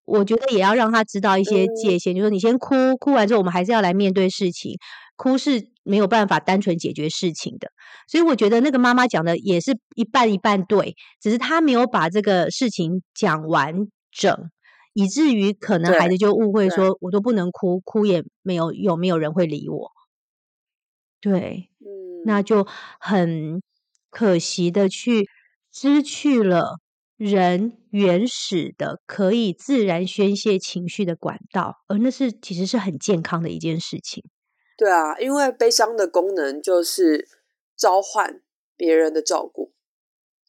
我觉得也要让他知道一些界限，就说你先哭，哭完之后，我们还是要来面对事情。哭是没有办法单纯解决事情的，所以我觉得那个妈妈讲的也是一半一半对，只是她没有把这个事情讲完整，以至于可能孩子就误会说，我都不能哭，哭也没有有没有人会理我，对，嗯，那就很可惜的去失去了人原始的可以自然宣泄情绪的管道，而那是其实是很健康的一件事情。对啊，因为悲伤的功能就是召唤别人的照顾，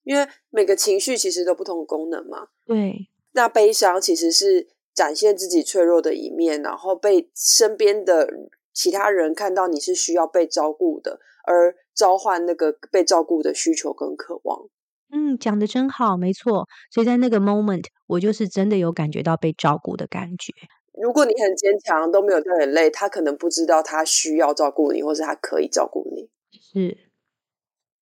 因为每个情绪其实都不同的功能嘛。对，那悲伤其实是展现自己脆弱的一面，然后被身边的其他人看到你是需要被照顾的，而召唤那个被照顾的需求跟渴望。嗯，讲的真好，没错。所以在那个 moment，我就是真的有感觉到被照顾的感觉。如果你很坚强，都没有掉眼泪，他可能不知道他需要照顾你，或是他可以照顾你。是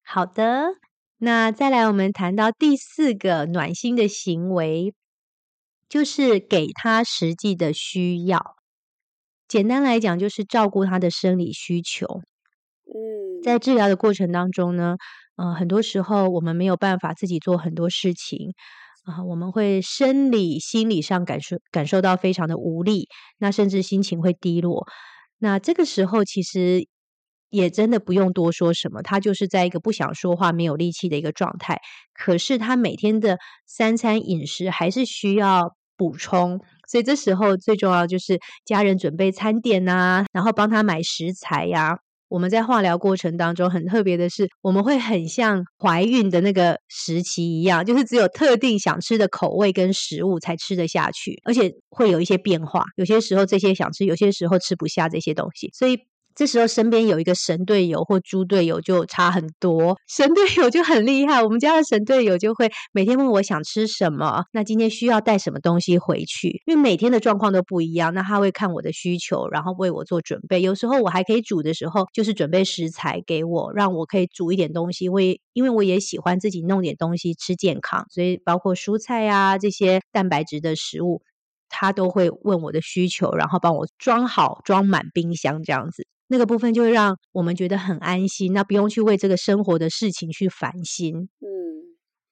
好的，那再来，我们谈到第四个暖心的行为，就是给他实际的需要。简单来讲，就是照顾他的生理需求。嗯，在治疗的过程当中呢，嗯，很多时候我们没有办法自己做很多事情。啊，我们会生理、心理上感受感受到非常的无力，那甚至心情会低落。那这个时候其实也真的不用多说什么，他就是在一个不想说话、没有力气的一个状态。可是他每天的三餐饮食还是需要补充，所以这时候最重要就是家人准备餐点呐，然后帮他买食材呀。我们在化疗过程当中很特别的是，我们会很像怀孕的那个时期一样，就是只有特定想吃的口味跟食物才吃得下去，而且会有一些变化。有些时候这些想吃，有些时候吃不下这些东西。所以这时候身边有一个神队友或猪队友就差很多，神队友就很厉害。我们家的神队友就会每天问我想吃什么，那今天需要带什么东西回去，因为每天的状况都不一样。那他会看我的需求，然后为我做准备。有时候我还可以煮的时候，就是准备食材给我，让我可以煮一点东西。为因为我也喜欢自己弄点东西吃健康，所以包括蔬菜呀这些蛋白质的食物，他都会问我的需求，然后帮我装好装满冰箱这样子。那个部分就会让我们觉得很安心，那不用去为这个生活的事情去烦心。嗯，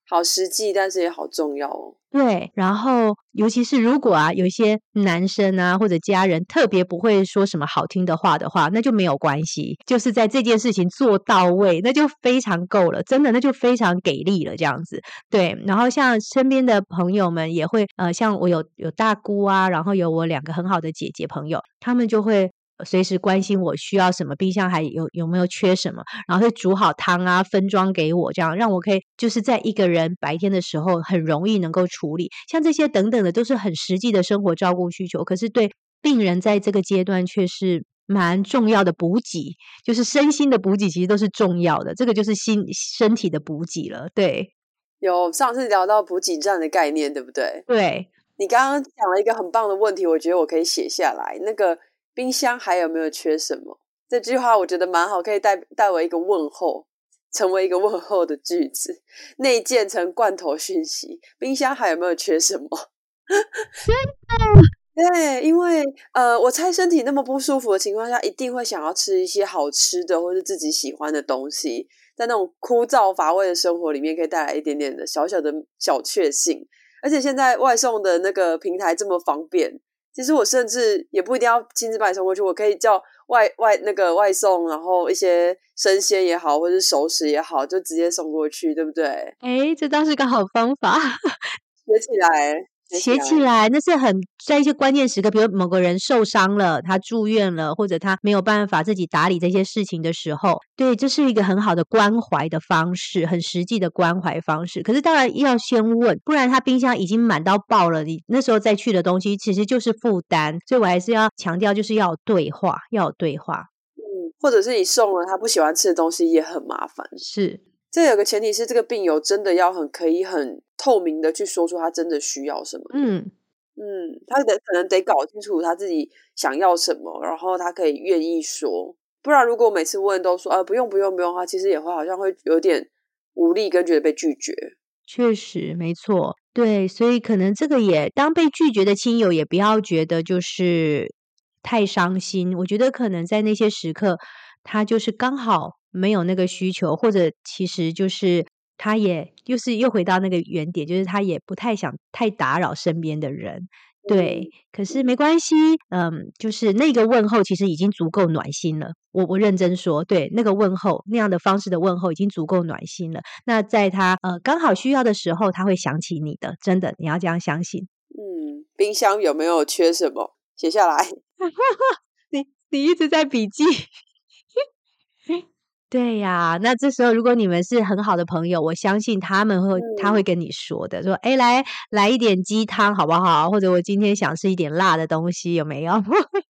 好实际，但是也好重要哦。对，然后尤其是如果啊，有一些男生啊或者家人特别不会说什么好听的话的话，那就没有关系，就是在这件事情做到位，那就非常够了，真的，那就非常给力了，这样子。对，然后像身边的朋友们也会，呃，像我有有大姑啊，然后有我两个很好的姐姐朋友，他们就会。随时关心我需要什么，冰箱还有有没有缺什么，然后会煮好汤啊，分装给我，这样让我可以就是在一个人白天的时候很容易能够处理。像这些等等的都是很实际的生活照顾需求，可是对病人在这个阶段却是蛮重要的补给，就是身心的补给其实都是重要的，这个就是心身体的补给了。对，有上次聊到补给站的概念，对不对？对，你刚刚讲了一个很棒的问题，我觉得我可以写下来那个。冰箱还有没有缺什么？这句话我觉得蛮好，可以代代为一个问候，成为一个问候的句子，内建成罐头讯息。冰箱还有没有缺什么？对，因为呃，我猜身体那么不舒服的情况下，一定会想要吃一些好吃的，或是自己喜欢的东西，在那种枯燥乏味的生活里面，可以带来一点点的小小的小确幸。而且现在外送的那个平台这么方便。其实我甚至也不一定要亲自把你送过去，我可以叫外外那个外送，然后一些生鲜也好，或者是熟食也好，就直接送过去，对不对？哎，这倒是个好方法，学起来。写起来，那是很在一些关键时刻，比如某个人受伤了，他住院了，或者他没有办法自己打理这些事情的时候，对，这是一个很好的关怀的方式，很实际的关怀方式。可是当然要先问，不然他冰箱已经满到爆了，你那时候再去的东西其实就是负担。所以我还是要强调，就是要对话，要有对话。嗯，或者是你送了他不喜欢吃的东西，也很麻烦。是。这有个前提是，这个病友真的要很可以很透明的去说出他真的需要什么。嗯嗯，他得可能得搞清楚他自己想要什么，然后他可以愿意说。不然如果每次问都说啊不用不用不用的话，其实也会好像会有点无力，跟觉得被拒绝。确实没错，对，所以可能这个也当被拒绝的亲友也不要觉得就是太伤心。我觉得可能在那些时刻，他就是刚好。没有那个需求，或者其实就是他也又是又回到那个原点，就是他也不太想太打扰身边的人，对。可是没关系，嗯，就是那个问候其实已经足够暖心了。我我认真说，对，那个问候那样的方式的问候已经足够暖心了。那在他呃刚好需要的时候，他会想起你的，真的，你要这样相信。嗯，冰箱有没有缺什么？写下来。你你一直在笔记。对呀，那这时候如果你们是很好的朋友，我相信他们会他会跟你说的，说：“哎，来来一点鸡汤好不好？或者我今天想吃一点辣的东西，有没有？”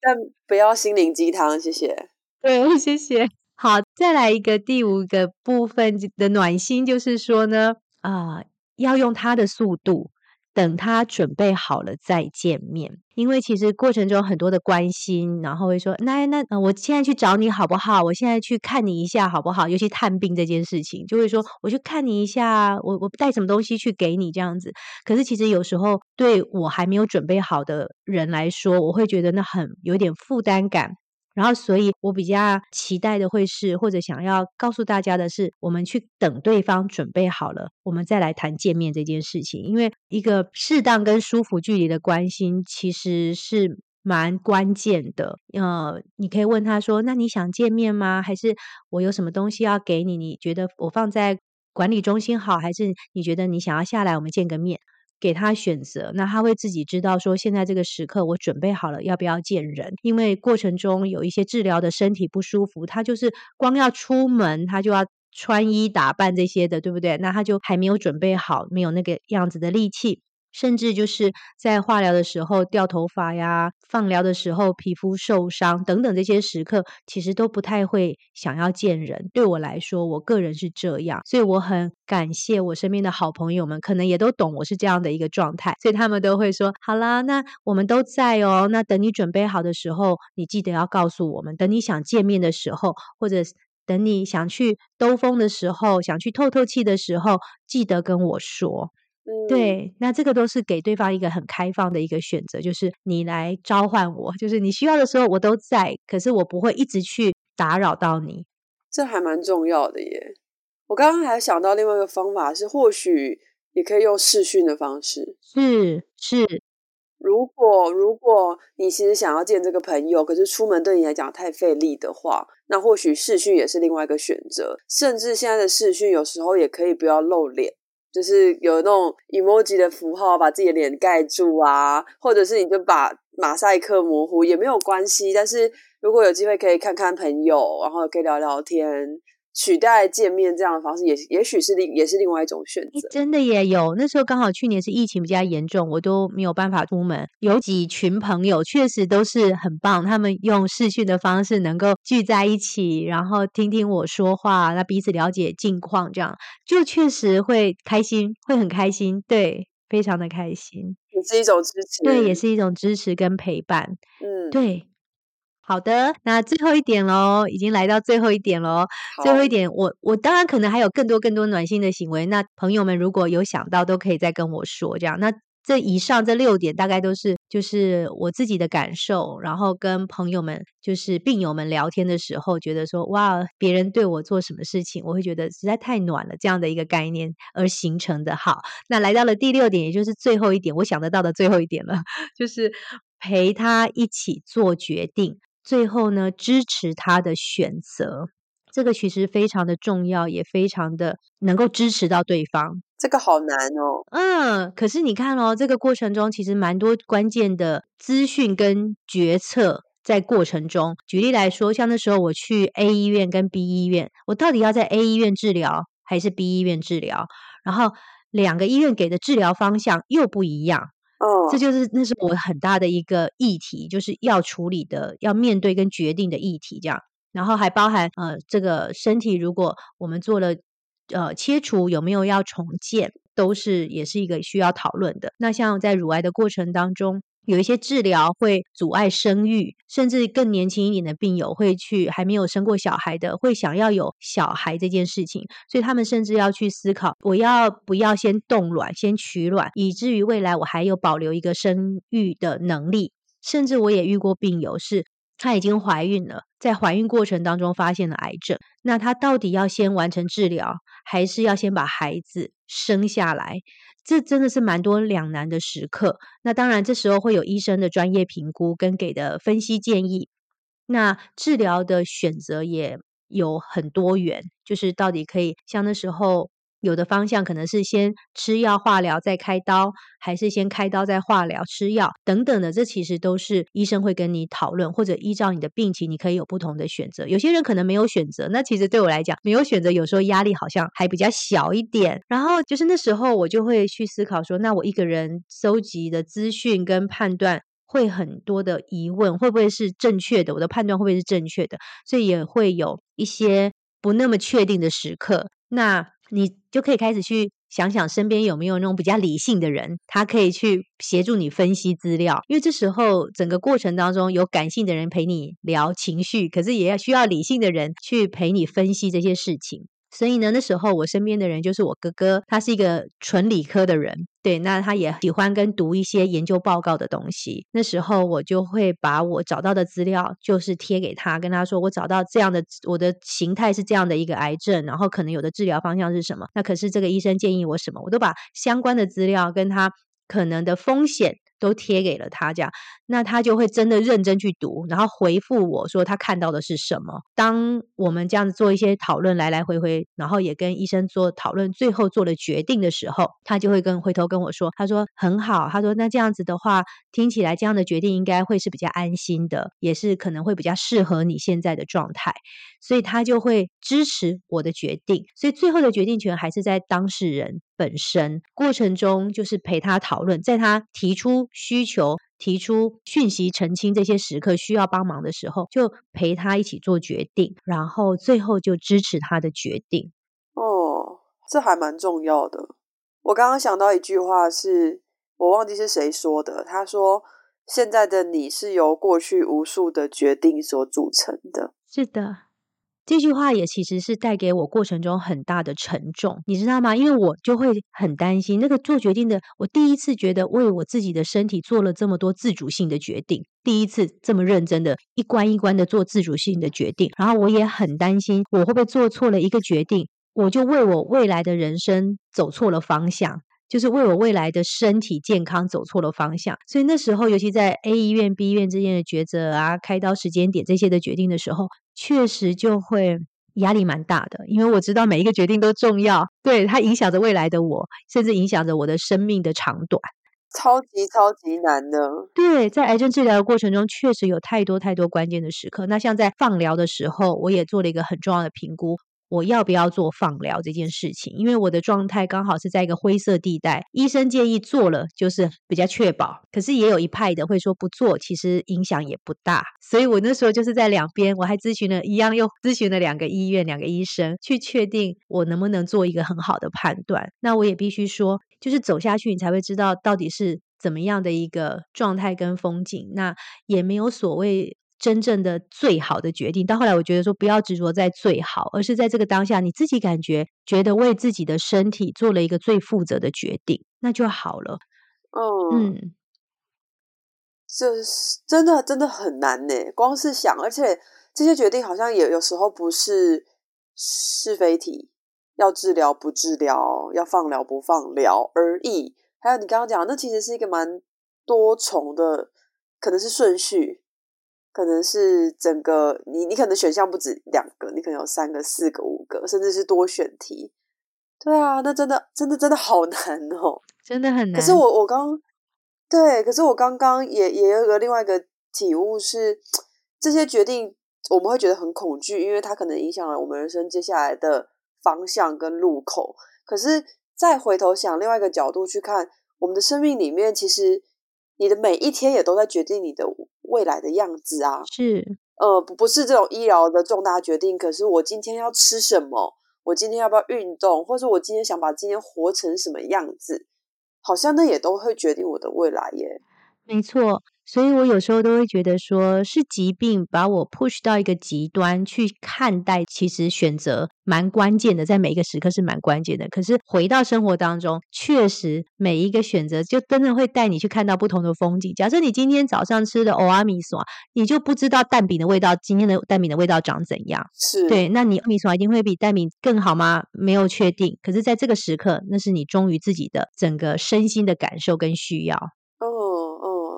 但不要心灵鸡汤，谢谢。对，谢谢。好，再来一个第五个部分的暖心，就是说呢，啊，要用他的速度。等他准备好了再见面，因为其实过程中很多的关心，然后会说：“那那我现在去找你好不好？我现在去看你一下好不好？”尤其探病这件事情，就会说：“我去看你一下，我我带什么东西去给你这样子。”可是其实有时候对我还没有准备好的人来说，我会觉得那很有点负担感。然后，所以我比较期待的会是，或者想要告诉大家的是，我们去等对方准备好了，我们再来谈见面这件事情。因为一个适当跟舒服距离的关心，其实是蛮关键的。呃，你可以问他说：“那你想见面吗？还是我有什么东西要给你？你觉得我放在管理中心好，还是你觉得你想要下来我们见个面？”给他选择，那他会自己知道说，现在这个时刻我准备好了，要不要见人？因为过程中有一些治疗的身体不舒服，他就是光要出门，他就要穿衣打扮这些的，对不对？那他就还没有准备好，没有那个样子的力气。甚至就是在化疗的时候掉头发呀，放疗的时候皮肤受伤等等这些时刻，其实都不太会想要见人。对我来说，我个人是这样，所以我很感谢我身边的好朋友们，可能也都懂我是这样的一个状态，所以他们都会说：“好啦，那我们都在哦，那等你准备好的时候，你记得要告诉我们。等你想见面的时候，或者等你想去兜风的时候，想去透透气的时候，记得跟我说。”对，那这个都是给对方一个很开放的一个选择，就是你来召唤我，就是你需要的时候我都在，可是我不会一直去打扰到你。这还蛮重要的耶。我刚刚还想到另外一个方法是，或许也可以用视讯的方式。是是，如果如果你其实想要见这个朋友，可是出门对你来讲太费力的话，那或许视讯也是另外一个选择。甚至现在的视讯有时候也可以不要露脸。就是有那种 emoji 的符号把自己的脸盖住啊，或者是你就把马赛克模糊也没有关系。但是如果有机会可以看看朋友，然后可以聊聊天。取代见面这样的方式，也也许是另也是另外一种选择。真的也有，那时候刚好去年是疫情比较严重，我都没有办法出门。有几群朋友确实都是很棒，他们用视讯的方式能够聚在一起，然后听听我说话，那彼此了解近况，这样就确实会开心，会很开心，对，非常的开心。也是一种支持，对，也是一种支持跟陪伴。嗯，对。好的，那最后一点喽，已经来到最后一点喽。最后一点，我我当然可能还有更多更多暖心的行为。那朋友们如果有想到，都可以再跟我说。这样，那这以上这六点大概都是就是我自己的感受，然后跟朋友们就是病友们聊天的时候，觉得说哇，别人对我做什么事情，我会觉得实在太暖了，这样的一个概念而形成的。好，那来到了第六点，也就是最后一点，我想得到的最后一点了，就是陪他一起做决定。最后呢，支持他的选择，这个其实非常的重要，也非常的能够支持到对方。这个好难哦。嗯，可是你看哦，这个过程中其实蛮多关键的资讯跟决策在过程中。举例来说，像那时候我去 A 医院跟 B 医院，我到底要在 A 医院治疗还是 B 医院治疗？然后两个医院给的治疗方向又不一样。哦，这就是那是我很大的一个议题，就是要处理的、要面对跟决定的议题，这样。然后还包含呃，这个身体如果我们做了呃切除，有没有要重建，都是也是一个需要讨论的。那像在乳癌的过程当中。有一些治疗会阻碍生育，甚至更年轻一点的病友会去还没有生过小孩的，会想要有小孩这件事情，所以他们甚至要去思考：我要不要先冻卵、先取卵，以至于未来我还有保留一个生育的能力。甚至我也遇过病友是，她已经怀孕了，在怀孕过程当中发现了癌症，那她到底要先完成治疗，还是要先把孩子生下来？这真的是蛮多两难的时刻。那当然，这时候会有医生的专业评估跟给的分析建议。那治疗的选择也有很多元，就是到底可以像那时候。有的方向可能是先吃药化疗再开刀，还是先开刀再化疗吃药等等的，这其实都是医生会跟你讨论，或者依照你的病情，你可以有不同的选择。有些人可能没有选择，那其实对我来讲，没有选择有时候压力好像还比较小一点。然后就是那时候我就会去思考说，那我一个人收集的资讯跟判断会很多的疑问，会不会是正确的？我的判断会不会是正确的？所以也会有一些不那么确定的时刻。那你就可以开始去想想身边有没有那种比较理性的人，他可以去协助你分析资料。因为这时候整个过程当中有感性的人陪你聊情绪，可是也要需要理性的人去陪你分析这些事情。所以呢，那时候我身边的人就是我哥哥，他是一个纯理科的人，对，那他也喜欢跟读一些研究报告的东西。那时候我就会把我找到的资料，就是贴给他，跟他说我找到这样的，我的形态是这样的一个癌症，然后可能有的治疗方向是什么，那可是这个医生建议我什么，我都把相关的资料跟他可能的风险都贴给了他，这样。那他就会真的认真去读，然后回复我说他看到的是什么。当我们这样子做一些讨论，来来回回，然后也跟医生做讨论，最后做了决定的时候，他就会跟回头跟我说，他说很好，他说那这样子的话，听起来这样的决定应该会是比较安心的，也是可能会比较适合你现在的状态，所以他就会支持我的决定。所以最后的决定权还是在当事人本身。过程中就是陪他讨论，在他提出需求。提出讯息澄清这些时刻需要帮忙的时候，就陪他一起做决定，然后最后就支持他的决定。哦，这还蛮重要的。我刚刚想到一句话，是我忘记是谁说的。他说：“现在的你是由过去无数的决定所组成的。”是的。这句话也其实是带给我过程中很大的沉重，你知道吗？因为我就会很担心那个做决定的，我第一次觉得为我自己的身体做了这么多自主性的决定，第一次这么认真的一关一关的做自主性的决定，然后我也很担心我会不会做错了一个决定，我就为我未来的人生走错了方向。就是为我未来的身体健康走错了方向，所以那时候，尤其在 A 医院、B 医院之间的抉择啊，开刀时间点这些的决定的时候，确实就会压力蛮大的。因为我知道每一个决定都重要，对它影响着未来的我，甚至影响着我的生命的长短，超级超级难的。对，在癌症治疗的过程中，确实有太多太多关键的时刻。那像在放疗的时候，我也做了一个很重要的评估。我要不要做放疗这件事情？因为我的状态刚好是在一个灰色地带。医生建议做了，就是比较确保。可是也有一派的会说不做，其实影响也不大。所以我那时候就是在两边，我还咨询了一样，又咨询了两个医院、两个医生，去确定我能不能做一个很好的判断。那我也必须说，就是走下去，你才会知道到底是怎么样的一个状态跟风景。那也没有所谓。真正的最好的决定，到后来我觉得说不要执着在最好，而是在这个当下你自己感觉觉得为自己的身体做了一个最负责的决定，那就好了。嗯，这是真的真的很难呢。光是想，而且这些决定好像也有时候不是是非题，要治疗不治疗，要放疗不放疗而已。还有你刚刚讲，那其实是一个蛮多重的，可能是顺序。可能是整个你，你可能选项不止两个，你可能有三个、四个、五个，甚至是多选题。对啊，那真的、真的、真的好难哦，真的很难。可是我我刚对，可是我刚刚也也有个另外一个体悟是，这些决定我们会觉得很恐惧，因为它可能影响了我们人生接下来的方向跟路口。可是再回头想另外一个角度去看，我们的生命里面，其实你的每一天也都在决定你的。未来的样子啊，是呃不不是这种医疗的重大决定，可是我今天要吃什么，我今天要不要运动，或者我今天想把今天活成什么样子，好像那也都会决定我的未来耶。没错。所以我有时候都会觉得，说是疾病把我 push 到一个极端去看待，其实选择蛮关键的，在每一个时刻是蛮关键的。可是回到生活当中，确实每一个选择就真的会带你去看到不同的风景。假设你今天早上吃的欧阿米索，你就不知道蛋饼的味道，今天的蛋饼的味道长怎样？是对，那你米索一定会比蛋饼更好吗？没有确定。可是在这个时刻，那是你忠于自己的整个身心的感受跟需要。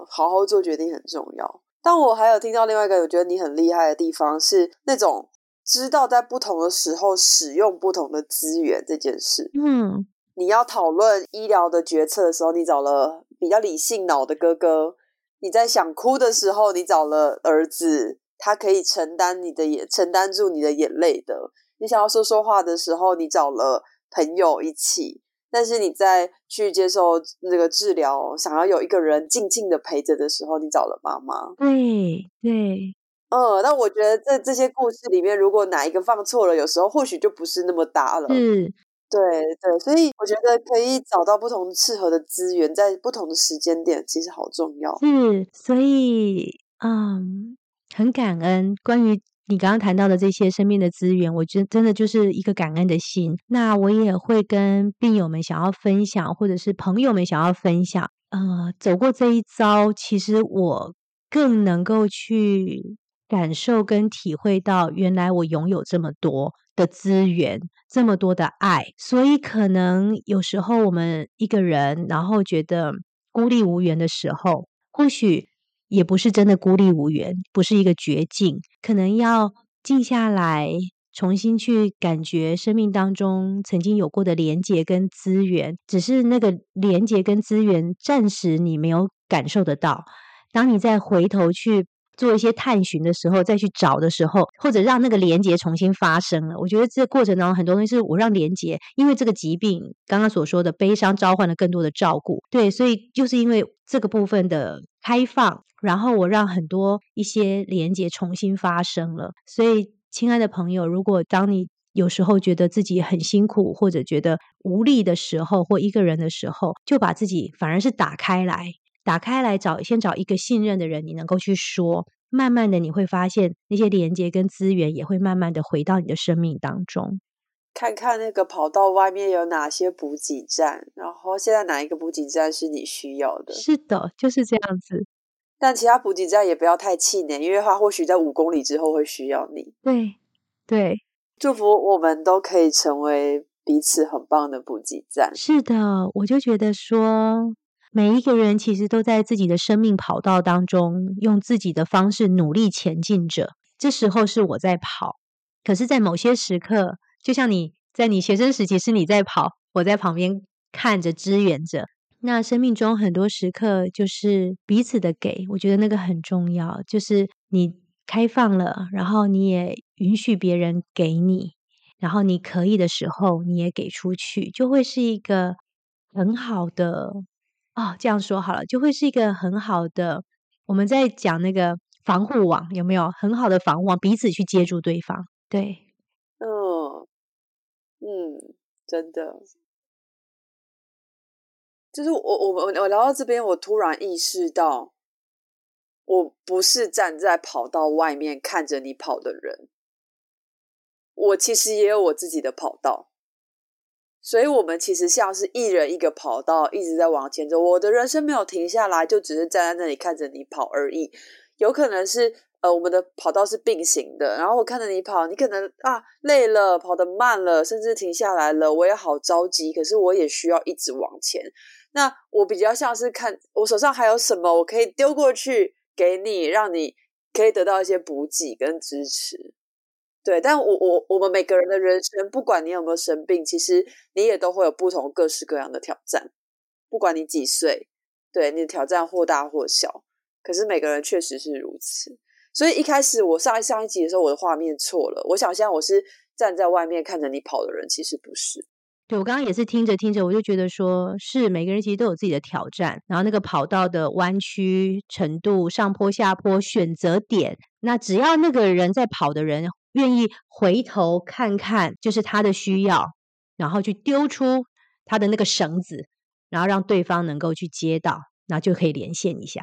好好做决定很重要，但我还有听到另外一个我觉得你很厉害的地方是那种知道在不同的时候使用不同的资源这件事。嗯，你要讨论医疗的决策的时候，你找了比较理性脑的哥哥；你在想哭的时候，你找了儿子，他可以承担你的眼，承担住你的眼泪的。你想要说说话的时候，你找了朋友一起。但是你在去接受那个治疗，想要有一个人静静的陪着的时候，你找了妈妈。对对，嗯，那我觉得在这些故事里面，如果哪一个放错了，有时候或许就不是那么搭了。嗯，对对，所以我觉得可以找到不同适合的资源，在不同的时间点，其实好重要。是，所以嗯，很感恩关于。你刚刚谈到的这些生命的资源，我觉得真的就是一个感恩的心。那我也会跟病友们想要分享，或者是朋友们想要分享。呃，走过这一遭，其实我更能够去感受跟体会到，原来我拥有这么多的资源，这么多的爱。所以，可能有时候我们一个人，然后觉得孤立无援的时候，或许也不是真的孤立无援，不是一个绝境，可能要静下来，重新去感觉生命当中曾经有过的连接跟资源，只是那个连接跟资源暂时你没有感受得到，当你再回头去。做一些探寻的时候，再去找的时候，或者让那个连接重新发生了。我觉得这过程当中，很多东西是我让连接，因为这个疾病刚刚所说的悲伤召唤了更多的照顾。对，所以就是因为这个部分的开放，然后我让很多一些连接重新发生了。所以，亲爱的朋友，如果当你有时候觉得自己很辛苦，或者觉得无力的时候，或一个人的时候，就把自己反而是打开来。打开来找，先找一个信任的人，你能够去说。慢慢的，你会发现那些连接跟资源也会慢慢的回到你的生命当中。看看那个跑道外面有哪些补给站，然后现在哪一个补给站是你需要的？是的，就是这样子。但其他补给站也不要太气馁，因为它或许在五公里之后会需要你。对对，祝福我们都可以成为彼此很棒的补给站。是的，我就觉得说。每一个人其实都在自己的生命跑道当中，用自己的方式努力前进着。这时候是我在跑，可是，在某些时刻，就像你在你学生时期是你在跑，我在旁边看着支援着。那生命中很多时刻就是彼此的给，我觉得那个很重要，就是你开放了，然后你也允许别人给你，然后你可以的时候你也给出去，就会是一个很好的。哦，这样说好了，就会是一个很好的。我们在讲那个防护网，有没有很好的防护网，彼此去接住对方？对，嗯嗯，真的，就是我我我我来到这边，我突然意识到，我不是站在跑道外面看着你跑的人，我其实也有我自己的跑道。所以，我们其实像是一人一个跑道，一直在往前走。我的人生没有停下来，就只是站在那里看着你跑而已。有可能是，呃，我们的跑道是并行的。然后我看着你跑，你可能啊累了，跑得慢了，甚至停下来了。我也好着急，可是我也需要一直往前。那我比较像是看我手上还有什么，我可以丢过去给你，让你可以得到一些补给跟支持。对，但我我我们每个人的人生，不管你有没有生病，其实你也都会有不同各式各样的挑战。不管你几岁，对你的挑战或大或小，可是每个人确实是如此。所以一开始我上一上一集的时候，我的画面错了。我想现在我是站在外面看着你跑的人，其实不是。对我刚刚也是听着听着，我就觉得说是每个人其实都有自己的挑战，然后那个跑道的弯曲程度、上坡下坡、选择点，那只要那个人在跑的人。愿意回头看看，就是他的需要，然后去丢出他的那个绳子，然后让对方能够去接到，那就可以连线一下。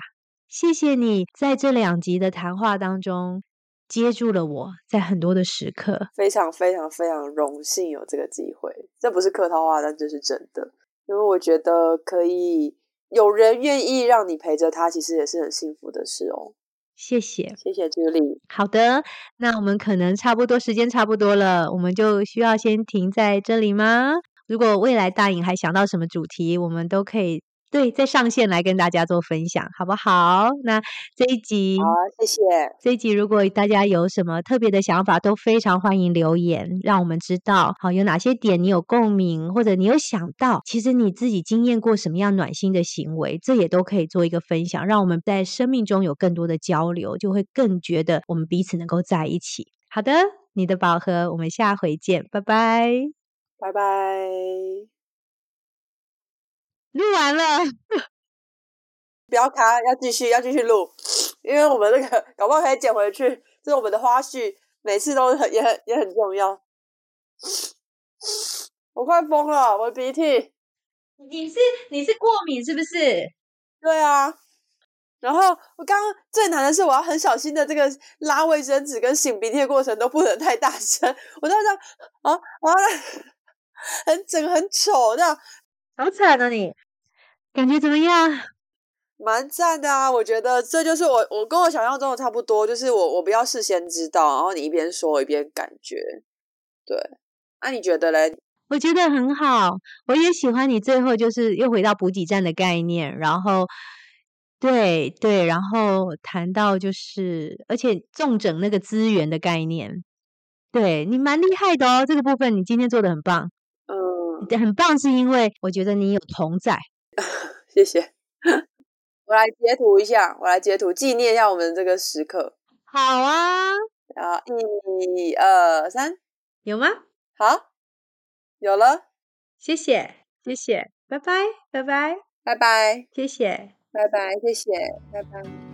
谢谢你在这两集的谈话当中接住了我，在很多的时刻，非常非常非常荣幸有这个机会。这不是客套话，但这是真的，因为我觉得可以有人愿意让你陪着他，其实也是很幸福的事哦。谢谢，谢谢朱莉。好的，那我们可能差不多时间差不多了，我们就需要先停在这里吗？如果未来大颖还想到什么主题，我们都可以。对，在上线来跟大家做分享，好不好？那这一集，好，谢谢。这一集如果大家有什么特别的想法，都非常欢迎留言，让我们知道。好，有哪些点你有共鸣，或者你有想到，其实你自己经验过什么样暖心的行为，这也都可以做一个分享，让我们在生命中有更多的交流，就会更觉得我们彼此能够在一起。好的，你的宝盒，我们下回见，拜拜，拜拜。录完了，不要卡，要继续，要继续录，因为我们那个搞不好可以剪回去，这是我们的花絮，每次都很也很也很重要。我快疯了，我鼻涕。你是你是过敏是不是？对啊。然后我刚刚最难的是，我要很小心的这个拉卫生纸跟擤鼻涕的过程都不能太大声，我都这样啊啊，很整很丑这样，好惨啊你。感觉怎么样？蛮赞的啊！我觉得这就是我，我跟我想象中的差不多，就是我我不要事先知道，然后你一边说一边感觉，对。那你觉得嘞？我觉得很好，我也喜欢你最后就是又回到补给站的概念，然后对对，然后谈到就是而且重整那个资源的概念，对你蛮厉害的哦，这个部分你今天做的很棒。嗯，很棒，是因为我觉得你有同在。谢谢。我来截图一下，我来截图纪念一下我们这个时刻。好啊，然后一二三，有吗？好，有了。谢谢，谢谢，拜拜，拜拜，拜拜，谢谢，拜拜，谢谢，拜拜。